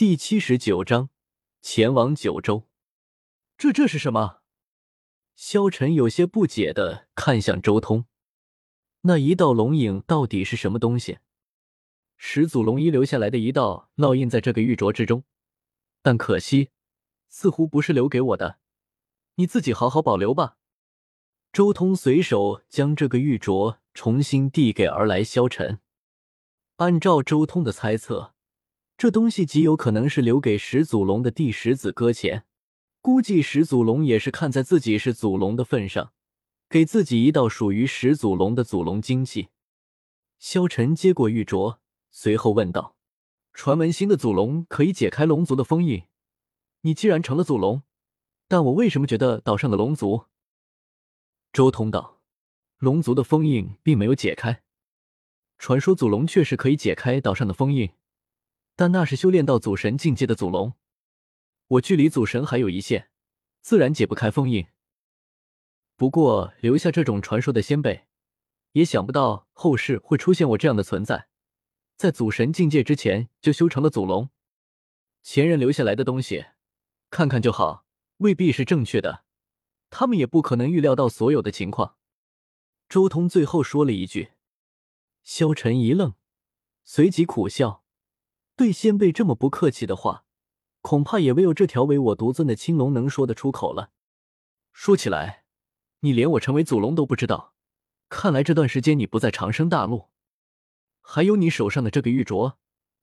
第七十九章，前往九州。这这是什么？萧晨有些不解的看向周通，那一道龙影到底是什么东西？始祖龙遗留下来的一道烙印在这个玉镯之中，但可惜，似乎不是留给我的，你自己好好保留吧。周通随手将这个玉镯重新递给而来萧晨，按照周通的猜测。这东西极有可能是留给始祖龙的第十子搁浅，估计始祖龙也是看在自己是祖龙的份上，给自己一道属于始祖龙的祖龙精气。萧晨接过玉镯，随后问道：“传闻新的祖龙可以解开龙族的封印，你既然成了祖龙，但我为什么觉得岛上的龙族？”周通道：“龙族的封印并没有解开，传说祖龙确实可以解开岛上的封印。”但那是修炼到祖神境界的祖龙，我距离祖神还有一线，自然解不开封印。不过留下这种传说的先辈，也想不到后世会出现我这样的存在，在祖神境界之前就修成了祖龙。前人留下来的东西，看看就好，未必是正确的，他们也不可能预料到所有的情况。周通最后说了一句，萧晨一愣，随即苦笑。对先辈这么不客气的话，恐怕也唯有这条唯我独尊的青龙能说得出口了。说起来，你连我成为祖龙都不知道，看来这段时间你不在长生大陆。还有你手上的这个玉镯，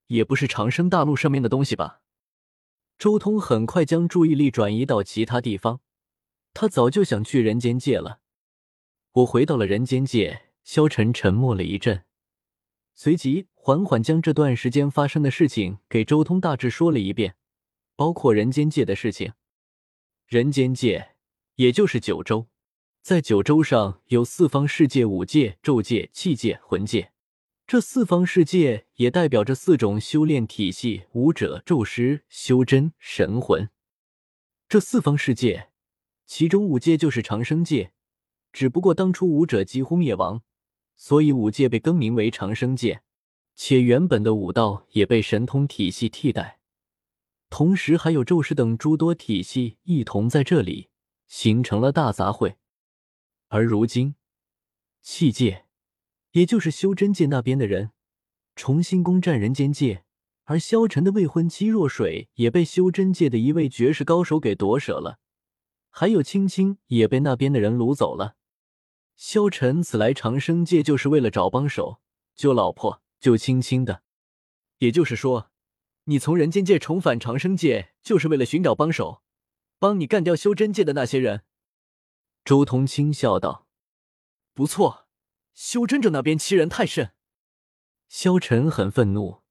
也不是长生大陆上面的东西吧？周通很快将注意力转移到其他地方，他早就想去人间界了。我回到了人间界，萧晨沉默了一阵。随即缓缓将这段时间发生的事情给周通大致说了一遍，包括人间界的事情。人间界也就是九州，在九州上有四方世界、五界、咒界、气界、魂界。这四方世界也代表着四种修炼体系：武者、咒师、修真、神魂。这四方世界，其中五界就是长生界，只不过当初武者几乎灭亡。所以五界被更名为长生界，且原本的武道也被神通体系替代，同时还有咒师等诸多体系一同在这里形成了大杂烩。而如今，气界，也就是修真界那边的人重新攻占人间界，而萧晨的未婚妻若水也被修真界的一位绝世高手给夺舍了，还有青青也被那边的人掳走了。萧晨此来长生界就是为了找帮手救老婆就轻轻的，也就是说，你从人间界重返长生界就是为了寻找帮手，帮你干掉修真界的那些人。周同轻笑道：“不错，修真者那边欺人太甚。”萧晨很愤怒，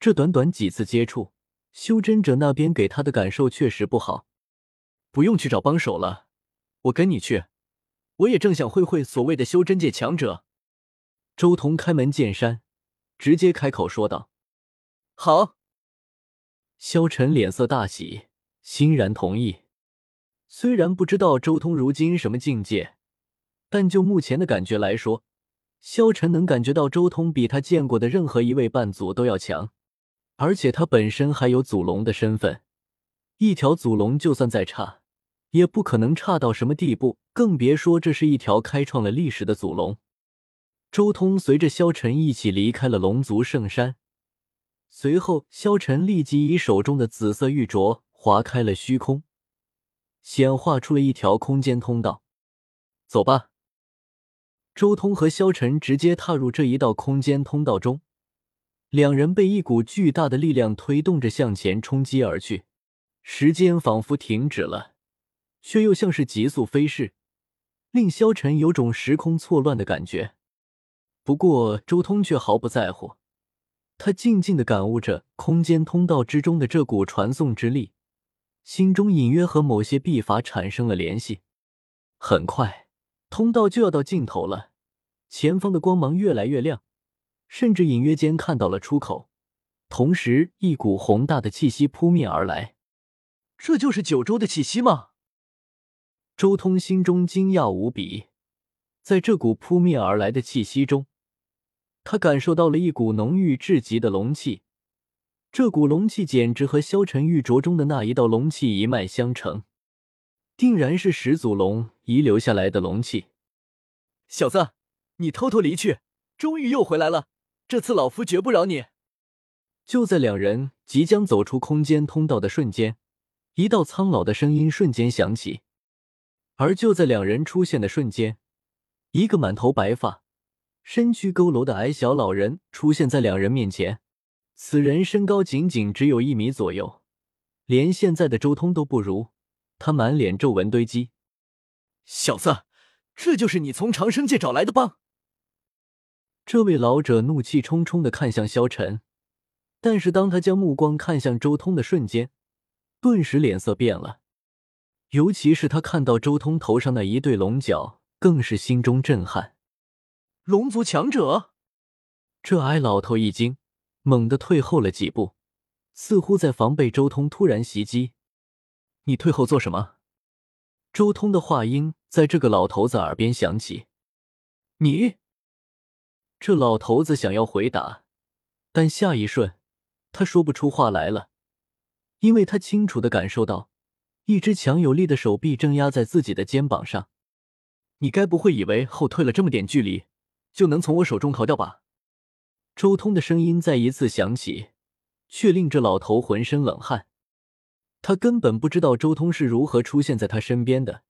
这短短几次接触，修真者那边给他的感受确实不好。不用去找帮手了，我跟你去。我也正想会会所谓的修真界强者。周通开门见山，直接开口说道：“好。”萧晨脸色大喜，欣然同意。虽然不知道周通如今什么境界，但就目前的感觉来说，萧晨能感觉到周通比他见过的任何一位半祖都要强，而且他本身还有祖龙的身份，一条祖龙就算再差。也不可能差到什么地步，更别说这是一条开创了历史的祖龙。周通随着萧晨一起离开了龙族圣山，随后萧晨立即以手中的紫色玉镯划开了虚空，显化出了一条空间通道。走吧。周通和萧晨直接踏入这一道空间通道中，两人被一股巨大的力量推动着向前冲击而去，时间仿佛停止了。却又像是急速飞逝，令萧晨有种时空错乱的感觉。不过周通却毫不在乎，他静静的感悟着空间通道之中的这股传送之力，心中隐约和某些秘法产生了联系。很快，通道就要到尽头了，前方的光芒越来越亮，甚至隐约间看到了出口。同时，一股宏大的气息扑面而来，这就是九州的气息吗？周通心中惊讶无比，在这股扑面而来的气息中，他感受到了一股浓郁至极的龙气，这股龙气简直和萧晨玉镯中的那一道龙气一脉相承，定然是始祖龙遗留下来的龙气。小子，你偷偷离去，终于又回来了，这次老夫绝不饶你！就在两人即将走出空间通道的瞬间，一道苍老的声音瞬间响起。而就在两人出现的瞬间，一个满头白发、身躯佝偻的矮小老人出现在两人面前。此人身高仅仅只有一米左右，连现在的周通都不如。他满脸皱纹堆积。小子，这就是你从长生界找来的帮？这位老者怒气冲冲的看向萧晨，但是当他将目光看向周通的瞬间，顿时脸色变了。尤其是他看到周通头上那一对龙角，更是心中震撼。龙族强者，这矮老头一惊。猛地退后了几步，似乎在防备周通突然袭击。你退后做什么？周通的话音在这个老头子耳边响起。你，这老头子想要回答，但下一瞬他说不出话来了，因为他清楚的感受到一只强有力的手臂正压在自己的肩膀上。你该不会以为后退了这么点距离，就能从我手中逃掉吧？周通的声音再一次响起，却令这老头浑身冷汗。他根本不知道周通是如何出现在他身边的，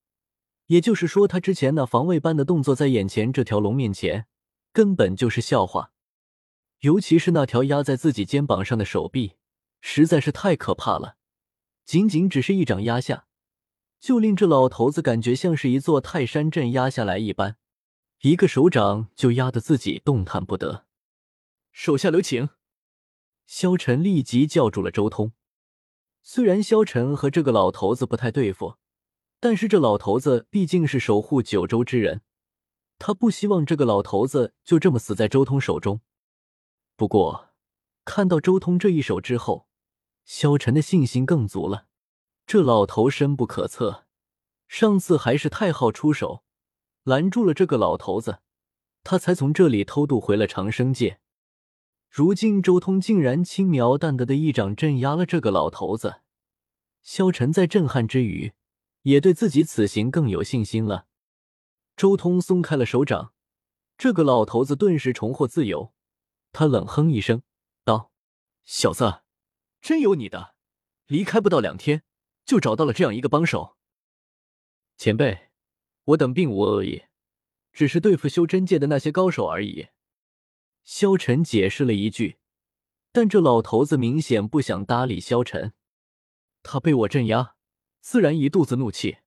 也就是说，他之前那防卫般的动作，在眼前这条龙面前根本就是笑话。尤其是那条压在自己肩膀上的手臂，实在是太可怕了。仅仅只是一掌压下，就令这老头子感觉像是一座泰山镇压下来一般，一个手掌就压得自己动弹不得。手下留情！萧晨立即叫住了周通。虽然萧晨和这个老头子不太对付，但是这老头子毕竟是守护九州之人，他不希望这个老头子就这么死在周通手中。不过，看到周通这一手之后，萧晨的信心更足了。这老头深不可测，上次还是太昊出手拦住了这个老头子，他才从这里偷渡回了长生界。如今周通竟然轻描淡打的一掌镇压了这个老头子，萧晨在震撼之余，也对自己此行更有信心了。周通松开了手掌，这个老头子顿时重获自由。他冷哼一声，道：“小子，真有你的！离开不到两天，就找到了这样一个帮手。前辈，我等并无恶意，只是对付修真界的那些高手而已。”萧晨解释了一句，但这老头子明显不想搭理萧晨。他被我镇压，自然一肚子怒气。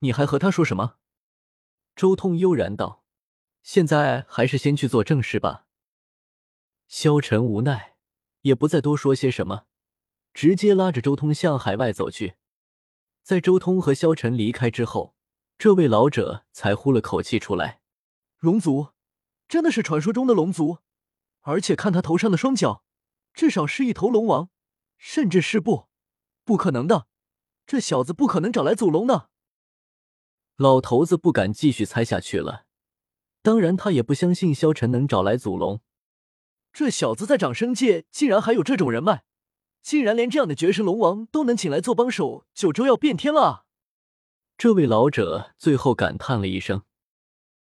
你还和他说什么？周通悠然道：“现在还是先去做正事吧。”萧晨无奈，也不再多说些什么，直接拉着周通向海外走去。在周通和萧晨离开之后，这位老者才呼了口气出来：“龙族。”真的是传说中的龙族，而且看他头上的双角，至少是一头龙王，甚至是不，不可能的，这小子不可能找来祖龙的。老头子不敢继续猜下去了，当然他也不相信萧晨能找来祖龙。这小子在长生界竟然还有这种人脉，竟然连这样的绝世龙王都能请来做帮手，九州要变天了。这位老者最后感叹了一声。